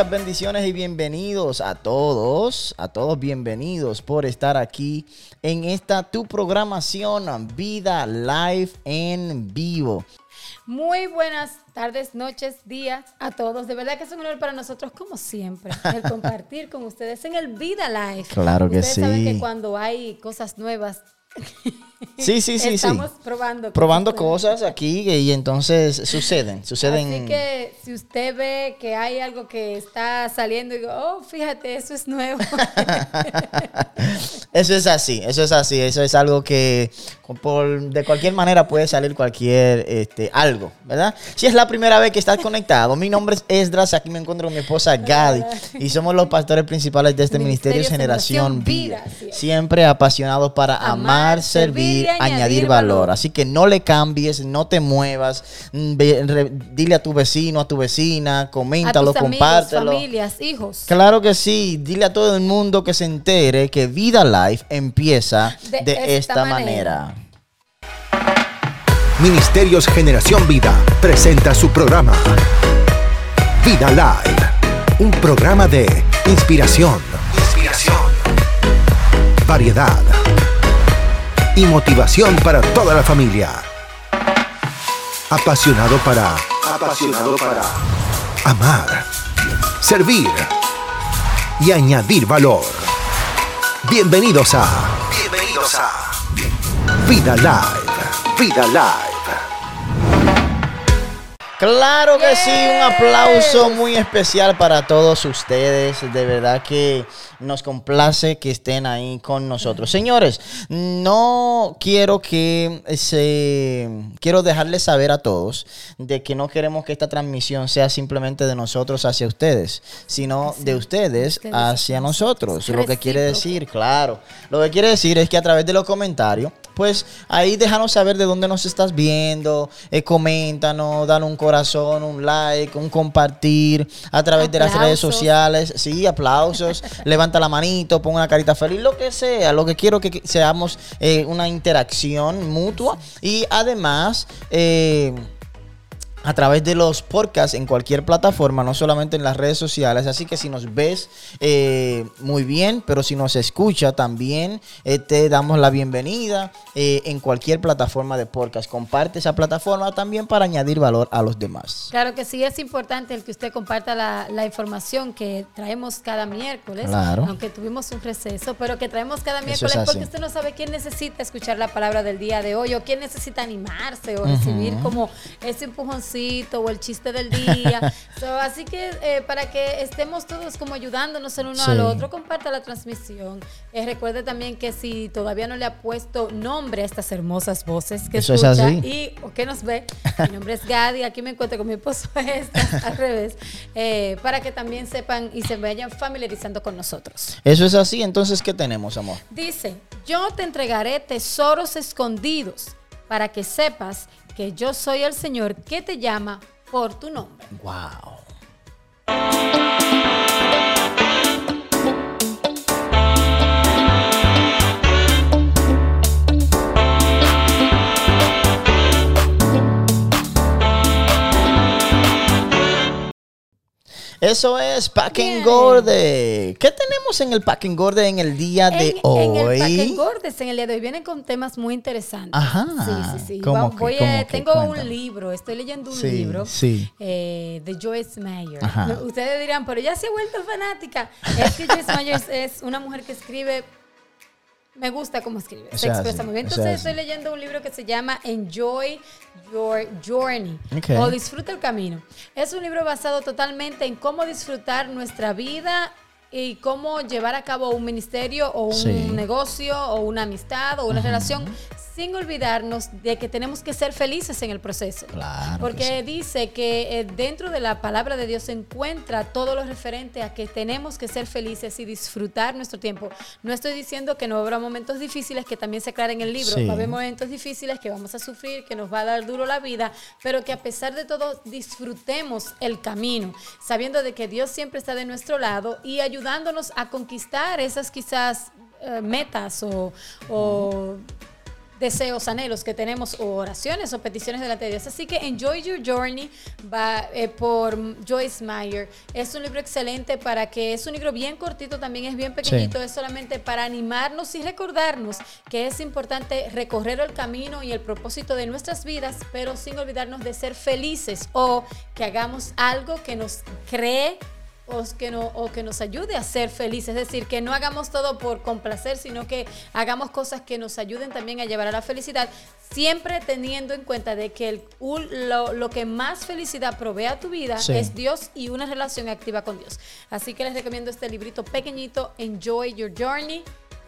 muchas bendiciones y bienvenidos a todos, a todos bienvenidos por estar aquí en esta tu programación Vida Live en vivo. Muy buenas tardes, noches, días a todos. De verdad que es un honor para nosotros, como siempre, el compartir con ustedes en el Vida Live. Claro que ustedes sí. Saben que cuando hay cosas nuevas Sí, sí, sí, Estamos sí. probando. Probando cosas aquí y entonces suceden, suceden. Así que si usted ve que hay algo que está saliendo y digo, oh, fíjate, eso es nuevo. Eso es así, eso es así, eso es algo que por, de cualquier manera puede salir cualquier este, algo, ¿verdad? Si es la primera vez que estás conectado, mi nombre es Esdras, aquí me encuentro con mi esposa Gadi y somos los pastores principales de este Ministerio, Ministerio Generación Vida, Vida, siempre apasionados para Amar, servir, añadir, añadir valor. valor. Así que no le cambies, no te muevas, mm, ve- re- dile a tu vecino, a tu vecina, a coméntalo, amigos, compártelo. familias, hijos. Claro que sí, dile a todo el mundo que se entere que Vida Life empieza de, De esta, esta manera. Ministerios Generación Vida presenta su programa Vida Live, un programa de inspiración, inspiración, variedad y motivación para toda la familia. Apasionado para apasionado para amar, servir y añadir valor. Bienvenidos a bienvenidos a Vida Live, Vida Live. Claro que sí, un aplauso muy especial para todos ustedes. De verdad que nos complace que estén ahí con nosotros. Señores, no quiero que se... Quiero dejarles saber a todos de que no queremos que esta transmisión sea simplemente de nosotros hacia ustedes, sino de ustedes ustedes hacia nosotros. Lo que quiere decir, claro, lo que quiere decir es que a través de los comentarios, pues ahí déjanos saber de dónde nos estás viendo, eh, coméntanos, dan un corazón, un like, un compartir a través de las redes sociales, sí, aplausos, levanta la manito, pon una carita feliz, lo que sea, lo que quiero que que seamos eh, una interacción mutua. Y además... eh, a través de los podcasts en cualquier plataforma, no solamente en las redes sociales. Así que si nos ves eh, muy bien, pero si nos escucha también, eh, te damos la bienvenida eh, en cualquier plataforma de podcast. Comparte esa plataforma también para añadir valor a los demás. Claro que sí, es importante el que usted comparta la, la información que traemos cada miércoles, Claro. aunque tuvimos un receso, pero que traemos cada miércoles es porque usted no sabe quién necesita escuchar la palabra del día de hoy o quién necesita animarse o recibir como ese o el chiste del día. So, así que eh, para que estemos todos como ayudándonos el uno Sí. al otro, comparta la transmisión. Eh, recuerde también que si todavía no le ha puesto nombre a estas hermosas voces que Eso es escucha así. y o que nos ve, mi nombre es Gadi, aquí me encuentro con mi esposo Estas, al revés, eh, para que también sepan y se vayan familiarizando con nosotros. Eso es así. Entonces, ¿qué tenemos, amor? Dice, yo te entregaré tesoros escondidos para que sepas que yo soy el Señor que te llama por tu nombre. Wow. Eso es Pack and Bien. Gorde. ¿Qué tenemos en el Pack and Gorde en el día de hoy? en el Pack and Gordes, en el día de hoy, vienen con temas muy interesantes. Ajá. Sí, sí, sí. ¿Cómo Va- que- voy a- cómo tengo un libro, estoy leyendo un Sí, libro sí. eh, de Joyce Meyer. Ajá. Ustedes dirán, pero ya se ha vuelto fanática. Es que Joyce Meyer es una mujer que escribe me gusta cómo escribe, se es expresa muy bien. Entonces es estoy leyendo un libro que se llama Enjoy Your Journey Ok. o Disfruta el Camino. Es un libro basado totalmente en cómo disfrutar nuestra vida y cómo llevar a cabo un ministerio o un Sí. negocio o una amistad o una relación sin olvidarnos de que tenemos que ser felices en el proceso. Claro que Porque sí. dice que eh, dentro de la palabra de Dios se encuentra todo lo referente a que tenemos que ser felices y disfrutar nuestro tiempo. No estoy diciendo que no habrá momentos difíciles, que también se aclara en el libro. Sí. Va a haber momentos difíciles que vamos a sufrir, que nos va a dar duro la vida, pero que a pesar de todo disfrutemos el camino, sabiendo de que Dios siempre está de nuestro lado y ayudándonos a conquistar esas quizás eh, metas o, o deseos, anhelos que tenemos, o oraciones o peticiones delante de Dios. Así que Enjoy Your Journey va eh, por Joyce Meyer. Es un libro excelente para que es un libro bien cortito, también es bien pequeñito, es solamente para animarnos y recordarnos que es importante recorrer el camino y el propósito de nuestras vidas, pero sin olvidarnos de ser felices o que hagamos algo que nos cree o que, no, o que nos ayude a ser felices. Es decir, que no hagamos todo por complacer, sino que hagamos cosas que nos ayuden también a llevar a la felicidad, siempre teniendo en cuenta de que el, lo, lo, que más felicidad provee a tu vida sí. es Dios y una relación activa con Dios. Así que les recomiendo este librito pequeñito, Enjoy Your Journey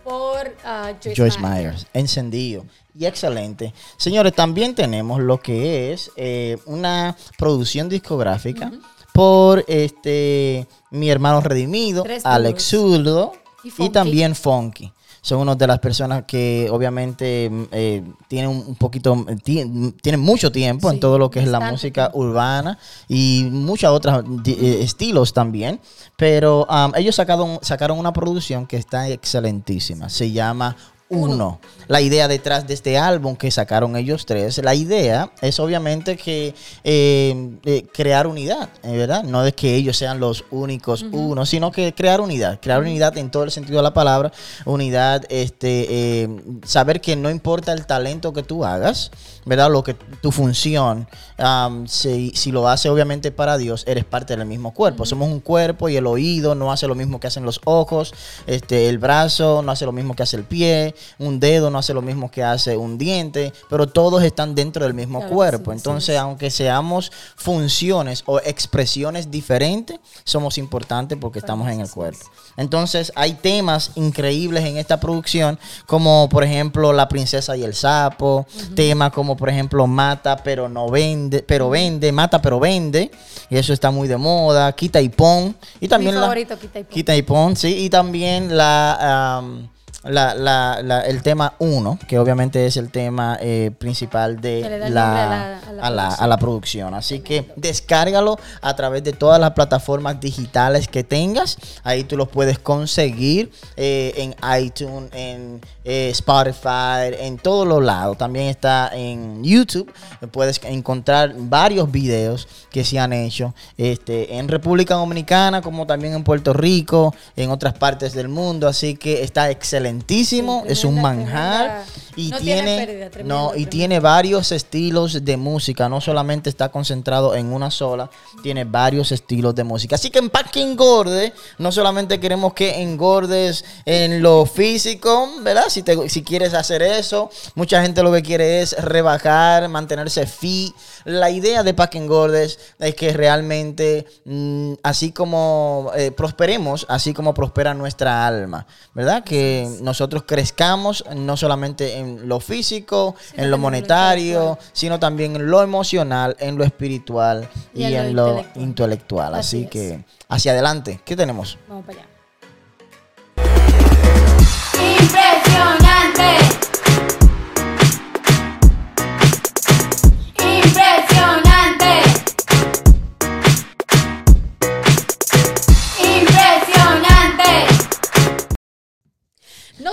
por uh, Joyce, Joyce Myers. Myers. Encendido y excelente. Señores, también tenemos lo que es eh, una producción discográfica. Uh -huh por este mi hermano redimido, Tres Alex Zurdo y, y, también Funky. Son una de las personas que obviamente eh, tienen un poquito, tienen mucho tiempo sí, en todo lo que es la música urbana y muchos otros eh, estilos también. Pero um, ellos sacaron, sacaron una producción que está excelentísima. Se llama uno. La idea detrás de este álbum que sacaron ellos tres, la idea es obviamente que eh, eh, crear unidad, eh, ¿verdad? No de que ellos sean los únicos uh -huh. uno, sino que crear unidad, crear unidad en todo el sentido de la palabra, unidad, este, saber que no importa el talento que tú hagas, ¿verdad? Lo que tu función, um, si, si, lo hace obviamente para Dios, eres parte del mismo cuerpo. Uh -huh. Somos un cuerpo y el oído no hace lo mismo que hacen los ojos, este, el brazo no hace lo mismo que hace el pie, un dedo no hace lo mismo que hace un diente, pero todos están dentro del mismo claro, cuerpo. Sí, Entonces, sí. aunque seamos funciones o expresiones diferentes, somos importantes porque claro, estamos en el cuerpo. Entonces, hay temas increíbles en esta producción, como por ejemplo La princesa y el sapo, uh -huh. temas como por ejemplo Mata pero no vende, pero vende, Mata pero vende, y eso está muy de moda, Quita y Pon, y también Mi la favorito, Quita y Pon. Quita y Pon, sí, y también la um, la, la, la, el tema 1, que obviamente es el tema eh, principal de la, la, a, la, a, la, producción. Así que descárgalo a través de todas las plataformas digitales que tengas. Ahí tú los puedes conseguir eh, en iTunes, en eh, Spotify, en todos los lados. También está en YouTube. Puedes encontrar varios videos que se han hecho este, en República Dominicana, como también en Puerto Rico, en otras partes del mundo. Así que está excelente sí, es un manjar y no tiene, tiene pérdida, tremendo, no y tremendo. tiene varios estilos de música, no solamente está concentrado en una sola, tiene varios estilos de música. Así que en Pa' que engorde, no solamente queremos que engordes en lo físico, ¿verdad? Si te, si quieres hacer eso, mucha gente lo que quiere es rebajar, mantenerse fit. La idea de Pa' que engordes es que realmente mmm, así como eh, prosperemos, así como prospera nuestra alma, ¿verdad? Que nosotros crezcamos no solamente en lo físico, sí, en lo monetario, sino también en lo emocional, en lo espiritual y, y en, lo, intelectual. intelectual. Así, Así que hacia adelante, ¿qué tenemos? Vamos para allá.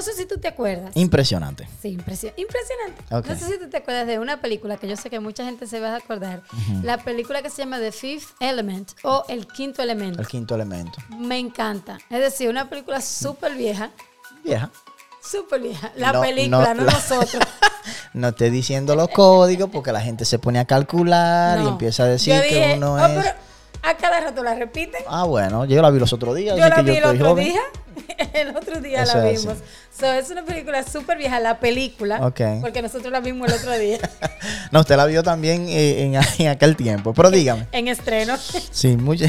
Sé si tú te acuerdas. Impresionante. Sí, impresio impresionante. Okay. No sé si tú te acuerdas de una película que yo sé que mucha gente se va a acordar. Uh -huh. La película que se llama The Fifth Element o El Quinto Elemento. El Quinto Elemento. Me encanta. Es decir, una película súper vieja. Vieja. Súper vieja. La no, película, no, no la... nosotros. no estoy diciendo los códigos porque la gente se pone a calcular y empieza a decir dije, que uno oh, es... a cada rato la repiten. Ah, bueno, yo la vi los otros días. Yo la que vi yo el otro día. el otro día Eso la vimos. So, es una película súper vieja, la película. Okay. Porque nosotros la vimos el otro día. no, usted la vio también en, en, aquel tiempo. Pero dígame. En estreno. sí, mucho.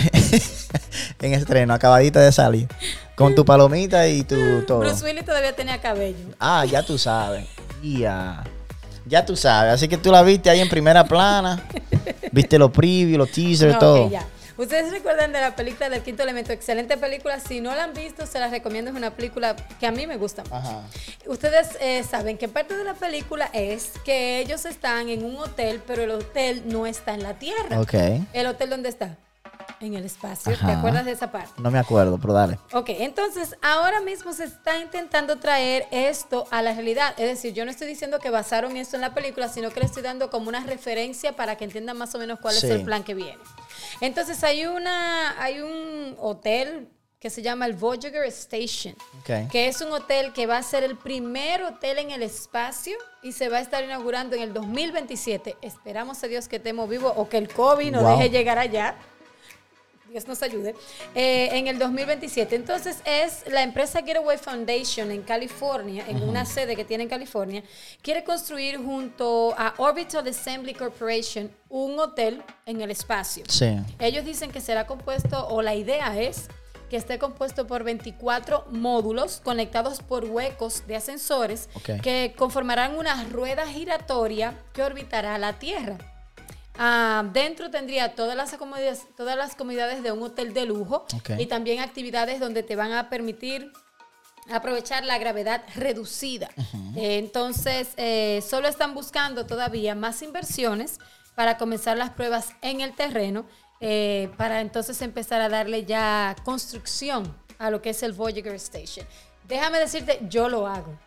en estreno, acabadita de salir. Con tu palomita y tu todo. Bruce Willis todavía tenía cabello. Ah, ya tú sabes. Ya. Ya tú sabes. Así que tú la viste ahí en primera plana. viste los previews, los teasers, no, todo. Okay, ya. Ustedes recuerdan de la película del quinto elemento, excelente película. Si no la han visto, se las recomiendo. Es una película que a mí me gusta mucho. Ajá. Ustedes eh, saben que parte de la película es que ellos están en un hotel, pero el hotel no está en la tierra. Ok. ¿El hotel dónde está? en el espacio. ¿Te acuerdas de esa parte? No me acuerdo, pero dale. Ok, entonces ahora mismo se está intentando traer esto a la realidad. Es decir, yo no estoy diciendo que basaron esto en la película, sino que le estoy dando como una referencia para que entiendan más o menos cuál Sí. es el plan que viene. Entonces hay una, hay un hotel que se llama el Voyager Station, que es un hotel que va a ser el primer hotel en el espacio y se va a estar inaugurando en el 2027. Esperamos a Dios que estemos vivos o que el COVID nos Wow. deje llegar allá. Dios nos ayude, eh, en el 2027. Entonces es la empresa Getaway Foundation en California, en una sede que tiene en California, quiere construir junto a Orbital Assembly Corporation un hotel en el espacio. Sí. Ellos dicen que será compuesto, o la idea es que esté compuesto por 24 módulos conectados por huecos de ascensores que conformarán una rueda giratoria que orbitará la Tierra. Ah, dentro tendría todas las, comodidades, todas las comodidades de un hotel de lujo y también actividades donde te van a permitir aprovechar la gravedad reducida. Eh, entonces, eh, solo están buscando todavía más inversiones para comenzar las pruebas en el terreno, eh, para entonces empezar a darle ya construcción a lo que es el Voyager Station. Déjame decirte, yo lo hago.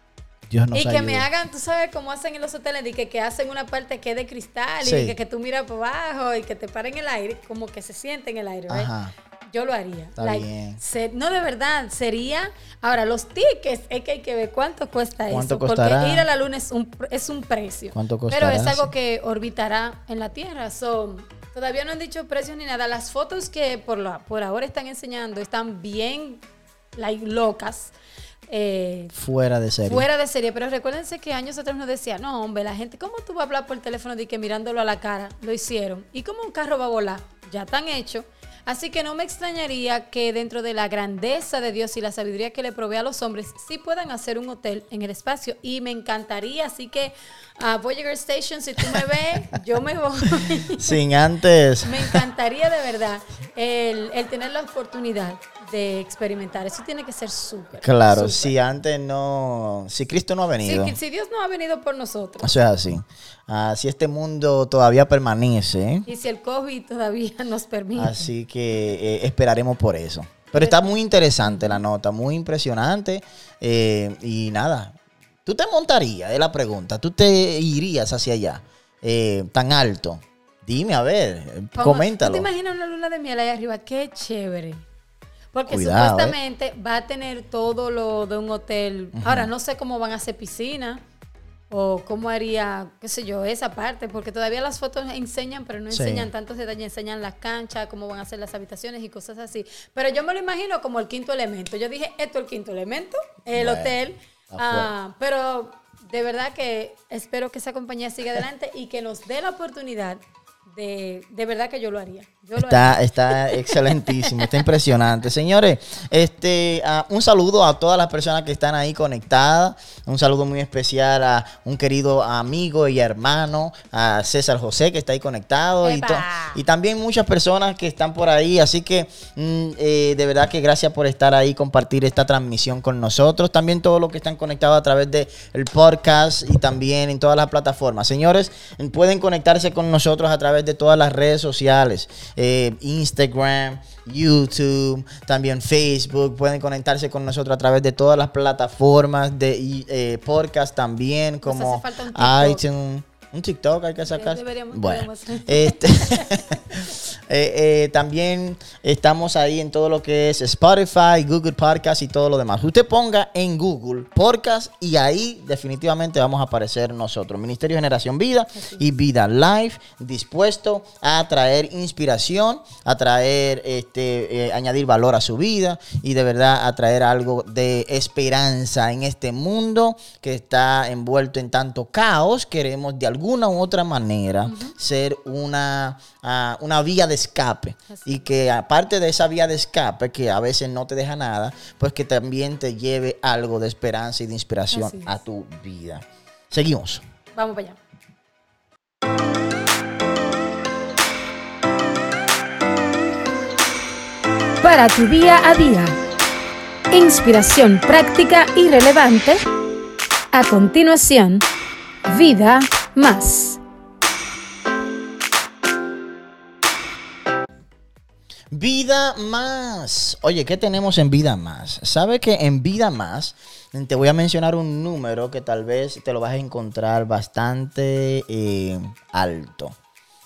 Dios nos y que ayude. me hagan, tú sabes cómo hacen en los hoteles, de que, que hacen una parte que es de cristal Sí. y que, que tú miras por abajo y que te paren el aire, como que se siente en el aire. Ajá. Yo lo haría. Está Like, bien. se- no, de verdad, sería. Ahora, los tickets, es que hay que ver cuánto cuesta ¿Cuánto eso. costará? Porque ir a la luna es un, es un precio. ¿Cuánto Pero costará? es algo que orbitará en la Tierra. So, todavía no han dicho precios ni nada. Las fotos que por, la, por ahora están enseñando están bien like, locas. Eh, Fuera de serie. Fuera de serie, pero recuérdense que años atrás nos decía, no, hombre, la gente, ¿cómo tú vas a hablar por teléfono de que mirándolo a la cara? Lo hicieron. ¿Y cómo un carro va a volar? Ya están hechos. Así que no me extrañaría que dentro de la grandeza de Dios y la sabiduría que le provee a los hombres, sí puedan hacer un hotel en el espacio. Y me encantaría, así que a Voyager Station, si tú me ves, yo me voy. Sin antes. Me encantaría de verdad el, el tener la oportunidad de experimentar. Eso tiene que ser súper. Claro, si antes no. Si Cristo no ha venido. si Dios no ha venido por nosotros Eso es así. Ah, si este mundo todavía permanece, y si el COVID todavía nos permite. así que eh, esperaremos por eso. Pero está muy interesante la nota, muy impresionante. eh, y nada, ¿tú te montarías? Es la pregunta. ¿Tú te irías hacia allá? eh, tan alto. Dime, a ver, eh, coméntalo. ¿Tú te imaginas una luna de miel ahí arriba? Qué chévere. Porque Cuidado, ¿eh? supuestamente va a tener todo lo de un hotel. Ahora, no sé cómo van a hacer piscina o cómo haría, qué sé yo, esa parte, porque todavía las fotos enseñan, pero no Sí. enseñan tantos detalles, enseñan las canchas, cómo van a ser las habitaciones y cosas así. Pero yo me lo imagino como el quinto elemento. Yo dije, esto es el quinto elemento, el Bueno, hotel. Ah, pero de verdad que espero que esa compañía siga adelante y que nos dé la oportunidad de, de verdad que yo lo haría. Yo lo haría. Está, está excelentísimo, está impresionante. Señores, este, ah, un saludo a todas las personas que están ahí conectadas. Un saludo muy especial a un querido amigo y hermano, a César José, que está ahí conectado. Y también muchas personas que están por ahí. Así que, mm, eh, de verdad que gracias por estar ahí, compartir esta transmisión con nosotros. También todos los que están conectados a través del el podcast y también en todas las plataformas. Señores, pueden conectarse con nosotros a través de todas las redes sociales. eh, Instagram, YouTube, también Facebook. Pueden conectarse con nosotros a través de todas las plataformas de eh, podcast también, como iTunes. Un TikTok hay que sacar. deberíamos- bueno, deberíamos. este, eh, eh, también estamos ahí en todo lo que es Spotify, Google Podcast y todo lo demás. Usted ponga en Google Podcast y ahí definitivamente vamos a aparecer nosotros. Ministerio Generación Vida y Vida Live, dispuesto a traer inspiración, a traer, este, eh, añadir valor a su vida y de verdad a traer algo de esperanza en este mundo que está envuelto en tanto caos. Queremos de alguna u otra manera ser una, ah, una vía de escape y que aparte de esa vía de escape que a veces no te deja nada, pues que también te lleve algo de esperanza y de inspiración Así es. a tu vida. Seguimos. Vamos para allá. para tu día a día. Inspiración práctica y relevante. A continuación, vida más. Vida más. Oye, ¿qué tenemos en Vida más? ¿Sabe que en Vida más te voy a mencionar un número que tal vez te lo vas a encontrar bastante eh, alto?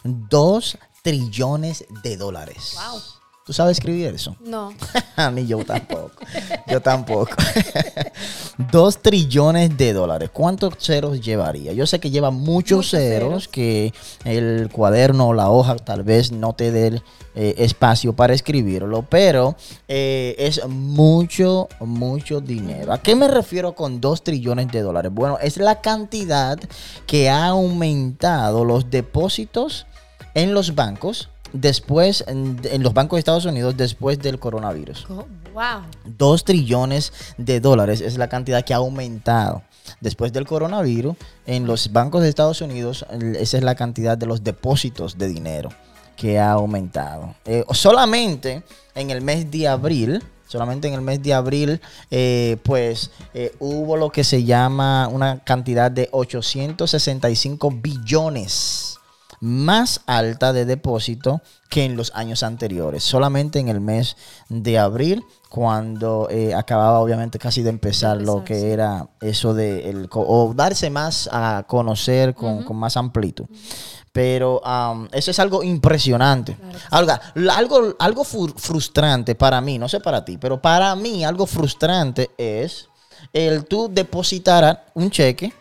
Dos trillones de dólares. Wow. ¿Tú sabes escribir eso? No. Ni yo tampoco. Yo tampoco. Dos trillones de dólares. ¿Cuántos ceros llevaría? Yo sé que lleva muchos, Muchos ceros, ceros. que el cuaderno o la hoja tal vez no te dé eh, espacio para escribirlo, pero eh, es mucho, mucho dinero. ¿A qué me refiero con dos trillones de dólares? Bueno, es la cantidad que ha aumentado los depósitos en los bancos después, en, en los bancos de Estados Unidos después del coronavirus. Co- Wow. 2 trillones de dólares es la cantidad que ha aumentado. Después del coronavirus, en los bancos de Estados Unidos, esa es la cantidad de los depósitos de dinero que ha aumentado. Eh, solamente en el mes de abril, solamente en el mes de abril, eh, pues eh, hubo lo que se llama una cantidad de 865 billones más alta de depósito que en los años anteriores. Solamente en el mes de abril, cuando eh, acababa obviamente casi de empezar, De lo que sí. era eso de el, o darse más a conocer con, con más amplitud. Pero eso es algo impresionante. Claro Algo, algo, algo frustrante para mí, no sé para ti, pero para mí algo frustrante es el tú depositar un cheque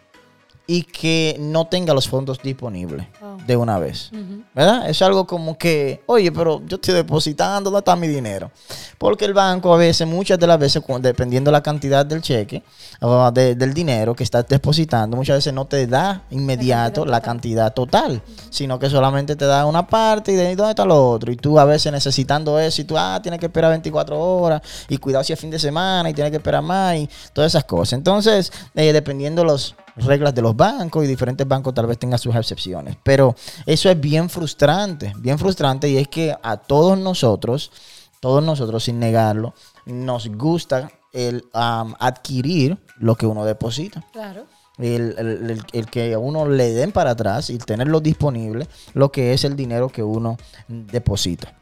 y que no tenga los fondos disponibles Oh. de una vez. ¿Verdad? Es algo como que, oye, pero yo estoy depositando, ¿dónde está mi dinero? Porque el banco a veces, muchas de las veces, dependiendo la cantidad del cheque o de- del dinero que estás depositando, muchas veces no te da inmediato cantidad la total. cantidad total, sino que solamente te da una parte y de ahí dónde está lo otro. Y tú a veces necesitando eso y tú, ah, tienes que esperar 24 horas y cuidado si es fin de semana y tienes que esperar más y todas esas cosas. Entonces, eh, dependiendo los reglas de los bancos y diferentes bancos tal vez tengan sus excepciones. Pero eso es bien frustrante, bien frustrante y es que a todos nosotros, todos nosotros sin negarlo, nos gusta el am, adquirir lo que uno deposita. Claro. El, el- el- el que a uno le den para atrás y tenerlo disponible, lo que es el dinero que uno deposita.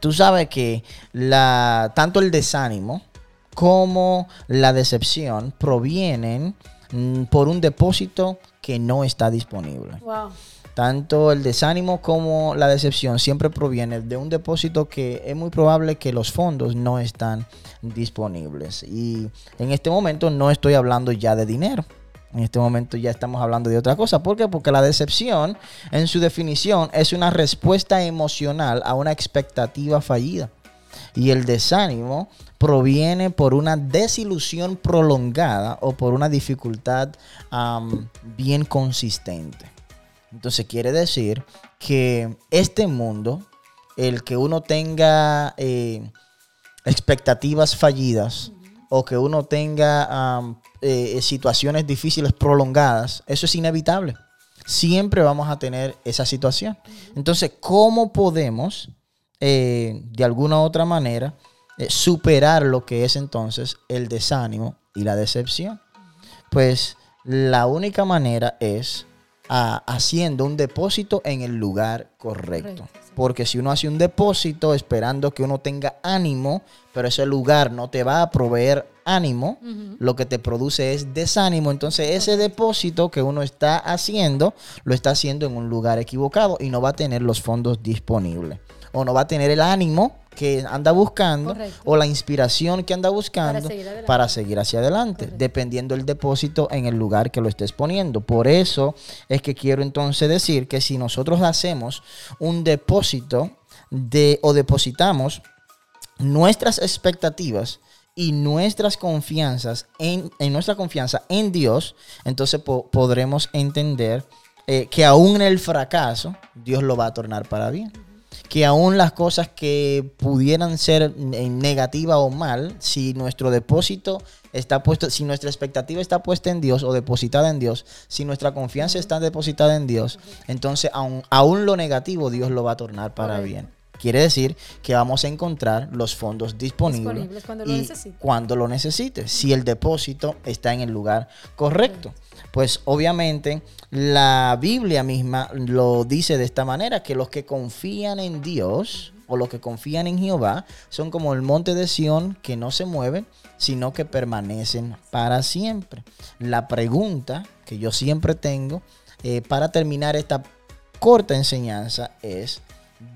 Tú sabes que la, tanto el desánimo como la decepción provienen mm, por un depósito que no está disponible. Wow. Tanto el desánimo como la decepción siempre proviene de un depósito que es muy probable que los fondos no están disponibles. Y en este momento no estoy hablando ya de dinero. En este momento ya estamos hablando de otra cosa. ¿Por qué? Porque la decepción, en su definición, es una respuesta emocional a una expectativa fallida. Y el desánimo proviene por una desilusión prolongada o por una dificultad bien consistente. Entonces quiere decir que este mundo, el que uno tenga eh, expectativas fallidas o que uno tenga eh, situaciones difíciles prolongadas, eso es inevitable. Siempre vamos a tener esa situación. Entonces, ¿cómo podemos, eh, de alguna u otra manera, eh, superar lo que es entonces el desánimo y la decepción? Pues la única manera es ah, haciendo un depósito en el lugar correcto. Correcto, sí. Porque si uno hace un depósito esperando que uno tenga ánimo, pero ese lugar no te va a proveer ánimo, lo que te produce es desánimo. Entonces ese depósito que uno está haciendo, lo está haciendo en un lugar equivocado y no va a tener los fondos disponibles. O no va a tener el ánimo que anda buscando Correcto. o la inspiración que anda buscando seguir para seguir hacia adelante, Correcto. dependiendo el depósito en el lugar que lo estés poniendo. Por eso es que quiero entonces decir que si nosotros hacemos un depósito de o depositamos nuestras expectativas y nuestras confianzas en, en nuestra confianza en Dios, entonces po- podremos entender eh, que aún en el fracaso Dios lo va a tornar para bien. Que aún las cosas que pudieran ser negativas o mal, si nuestro depósito está puesto, si nuestra expectativa está puesta en Dios o depositada en Dios, si nuestra confianza está depositada en Dios, entonces aún, aún lo negativo Dios lo va a tornar para bien. Quiere decir que vamos a encontrar los fondos disponibles, Disponibles cuando lo y cuando lo si el depósito está en el lugar correcto. Pues obviamente la Biblia misma lo dice de esta manera, que los que confían en Dios, o los que confían en Jehová son como el monte de Sión que no se mueven, sino que permanecen para siempre. La pregunta que yo siempre tengo eh, para terminar esta corta enseñanza es,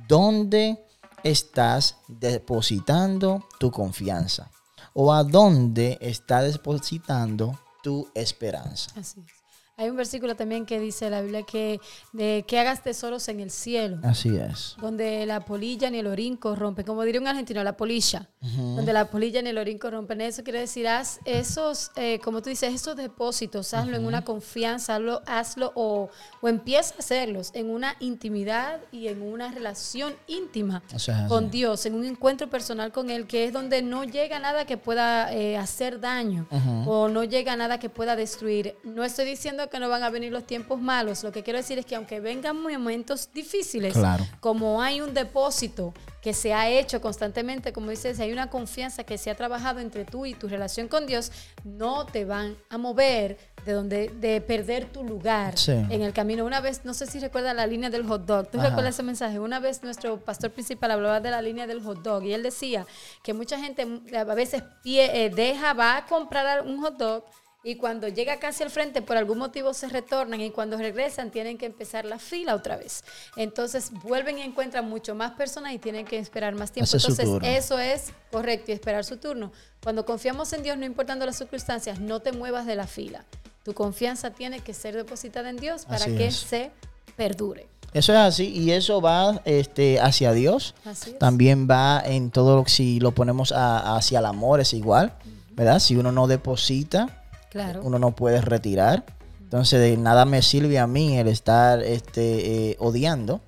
¿dónde estás depositando tu confianza? ¿O a dónde estás depositando tu esperanza? Así es. Hay un versículo también que dice la Biblia que, de, que hagas tesoros en el cielo. Así es. donde la polilla ni el orín corrompen, como diría un argentino, la polilla, donde la polilla ni el orín corrompen. Eso quiere decir, haz esos, eh, como tú dices, esos depósitos, hazlo en una confianza, hazlo, hazlo o, o empieza a hacerlos en una intimidad y en una relación íntima es así. con Dios, en un encuentro personal con Él, que es donde no llega nada que pueda eh, hacer daño o no llega nada que pueda destruir. No estoy diciendo que no van a venir los tiempos malos, lo que quiero decir es que aunque vengan momentos difíciles, Claro. como hay un depósito que se ha hecho constantemente, como dices, hay una confianza que se ha trabajado entre tú y tu relación con Dios, no te van a mover de donde de perder tu lugar Sí. en el camino. Una vez, no sé si recuerda la línea del hot dog. ¿Tú Ajá. recuerdas ese mensaje? Una vez nuestro pastor principal hablaba de la línea del hot dog y él decía que mucha gente a veces pie- eh, deja, va a comprar un hot dog y cuando llega casi al frente por algún motivo se retornan y cuando regresan tienen que empezar la fila otra vez. Entonces vuelven y encuentran mucho más personas y tienen que esperar más tiempo. Entonces eso es correcto y esperar su turno. Cuando confiamos en Dios, no importando las circunstancias, no te muevas de la fila. Tu confianza tiene que ser depositada en Dios para Así que es. se perdure. Eso es así y eso va este, hacia Dios. También va en todo lo que si lo ponemos a- hacia el amor es igual, ¿verdad? Si uno no deposita, Claro. uno no puede retirar. Entonces de nada me sirve a mí el estar este, eh, odiando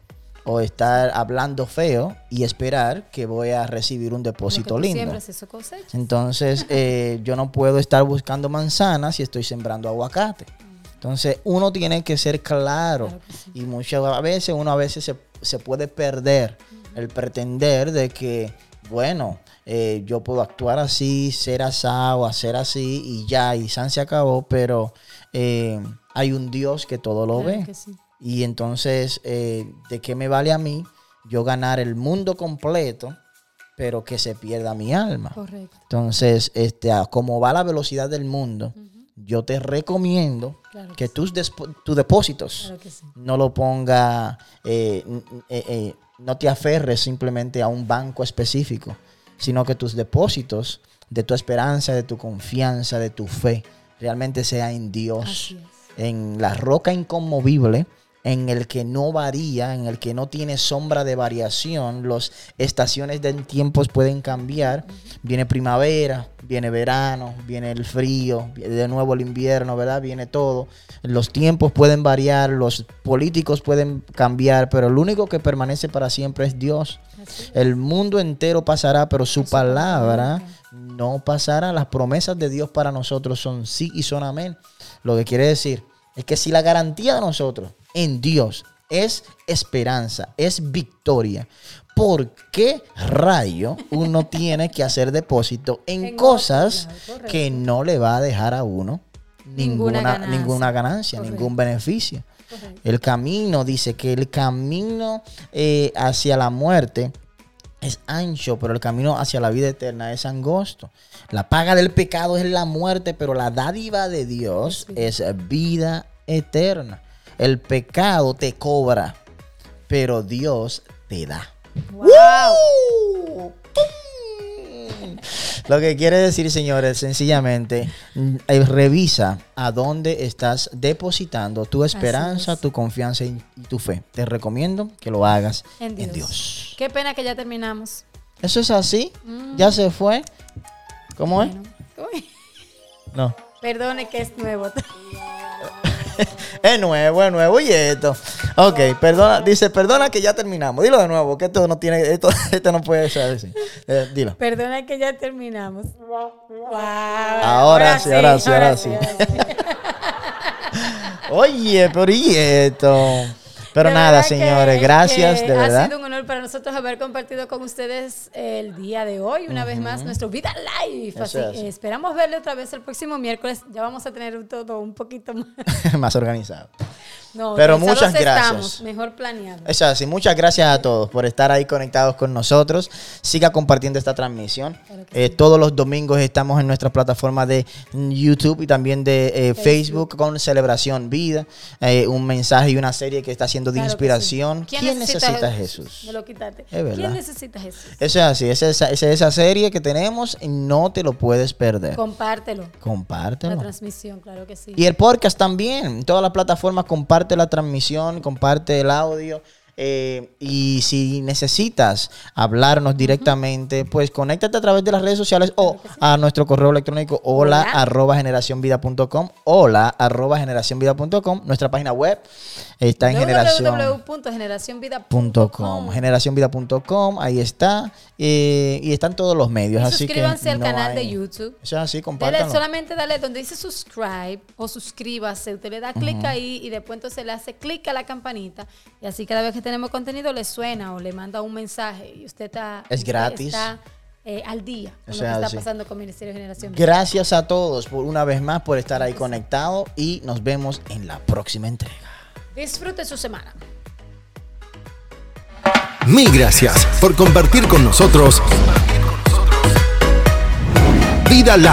o estar hablando feo y esperar que voy a recibir un Lo que depósito tú lindo. siembras, eso cosechas. Entonces, eh, yo no puedo estar buscando manzanas si estoy sembrando aguacate. Entonces, uno tiene que ser claro. Claro que sí. Y muchas veces, uno a veces se, se puede perder el pretender de que, bueno, eh, yo puedo actuar así, ser asado, hacer así y ya, y San se acabó, pero eh, hay un Dios que todo lo Claro ve. sí. Y entonces, eh, ¿de qué me vale a mí yo ganar el mundo completo, pero que se pierda mi alma? Correcto. Entonces, este, como va la velocidad del mundo, yo te recomiendo Claro que que tus, despo- tus depósitos Claro que sí. no lo ponga, eh, eh, eh, no te aferres simplemente a un banco específico, sino que tus depósitos de tu esperanza, de tu confianza, de tu fe, realmente sea en Dios, en la roca inconmovible, en el que no varía, en el que no tiene sombra de variación. Las estaciones de tiempos pueden cambiar. Viene primavera, viene verano, viene el frío, de nuevo el invierno, ¿verdad? Viene todo. Los tiempos pueden variar, los políticos pueden cambiar, pero el único que permanece para siempre es Dios. El mundo entero pasará, pero su palabra no pasará. Las promesas de Dios para nosotros son sí y son amén. Lo que quiere decir es que si la garantía de nosotros en Dios es esperanza, es victoria, ¿por qué rayo uno tiene que hacer depósito en, En cosas correcto. que no le va a dejar a uno Ninguna ninguna, ganancia. ninguna ganancia, Correcto. ningún beneficio? Correcto. El camino, dice que el camino eh, hacia la muerte es ancho, pero el camino hacia la vida eterna es angosto. La paga del pecado es la muerte, pero la dádiva de Dios es vida eterna. El pecado te cobra, pero Dios te da. Wow. Lo que quiere decir, señores, sencillamente, mm, eh, revisa a dónde estás depositando tu esperanza, es. tu confianza y tu fe. Te recomiendo que lo hagas En en Dios. Qué pena que ya terminamos. Eso es así. Ya se fue. ¿Cómo es? No. perdone que es nuevo. Es nuevo, es nuevo. Y esto. Ok, perdona. Dice, perdona que ya terminamos. Dilo de nuevo, que esto no tiene, esto, esto no puede ser así. Eh, dilo. Perdona que ya terminamos. Wow. Ahora sí, ahora sí, ahora sí. Oye, pero y esto. Pero De nada, señores, gracias, de Ha verdad. sido un honor para nosotros haber compartido con ustedes el día de hoy, una vez más, nuestro Vida Live. Así, es. esperamos verle otra vez el próximo miércoles. Ya vamos a tener todo un poquito más, Más organizado. No, Pero muchas gracias. estamos, mejor planeado. Es así, muchas gracias a todos por estar ahí conectados con nosotros. Siga compartiendo esta transmisión. Claro Eh, todos los domingos estamos en nuestra plataforma de YouTube y también de eh, Facebook. con Celebración Vida. Eh, un mensaje y una serie que está haciendo de Claro inspiración. sí. ¿Quién, necesita a Jesús? Me lo quitaste. Es verdad. ¿Quién necesita Jesús? Eso es así, esa es esa, esa es esa serie que tenemos no te lo puedes perder. Compártelo. La Compártelo. transmisión, claro que sí. Y el podcast también. Todas las plataformas comparte la transmisión, comparte el audio. eh, y si necesitas hablarnos directamente, pues conéctate a través de las redes sociales o a nuestro correo electrónico hola, Hola. arroba generacionvida.com hola arroba generacionvida.com nuestra página web está en generación www.generacionvida.com generacionvida.com ahí está eh, y están todos los medios Y así que suscríbanse al no canal hay- de YouTube. es así Dele, compártanlo solamente dale donde dice subscribe o suscríbase. Usted le da clic ahí y después entonces le hace clic a la campanita. Y así cada vez que tenemos contenido le suena o le manda un mensaje. Y usted está, Es usted gratis. está eh, al día con O lo sea, que está sí. pasando con Ministerio de Generación. Gracias a todos por una vez más por estar ahí conectado y nos vemos en la próxima entrega. Disfrute su semana. Mil gracias por compartir con nosotros Vida Live.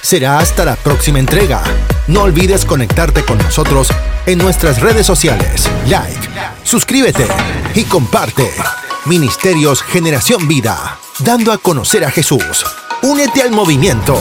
Será hasta la próxima entrega. No olvides conectarte con nosotros en nuestras redes sociales. Like, suscríbete y comparte. Ministerios Generación Vida, dando a conocer a Jesús. Únete al movimiento.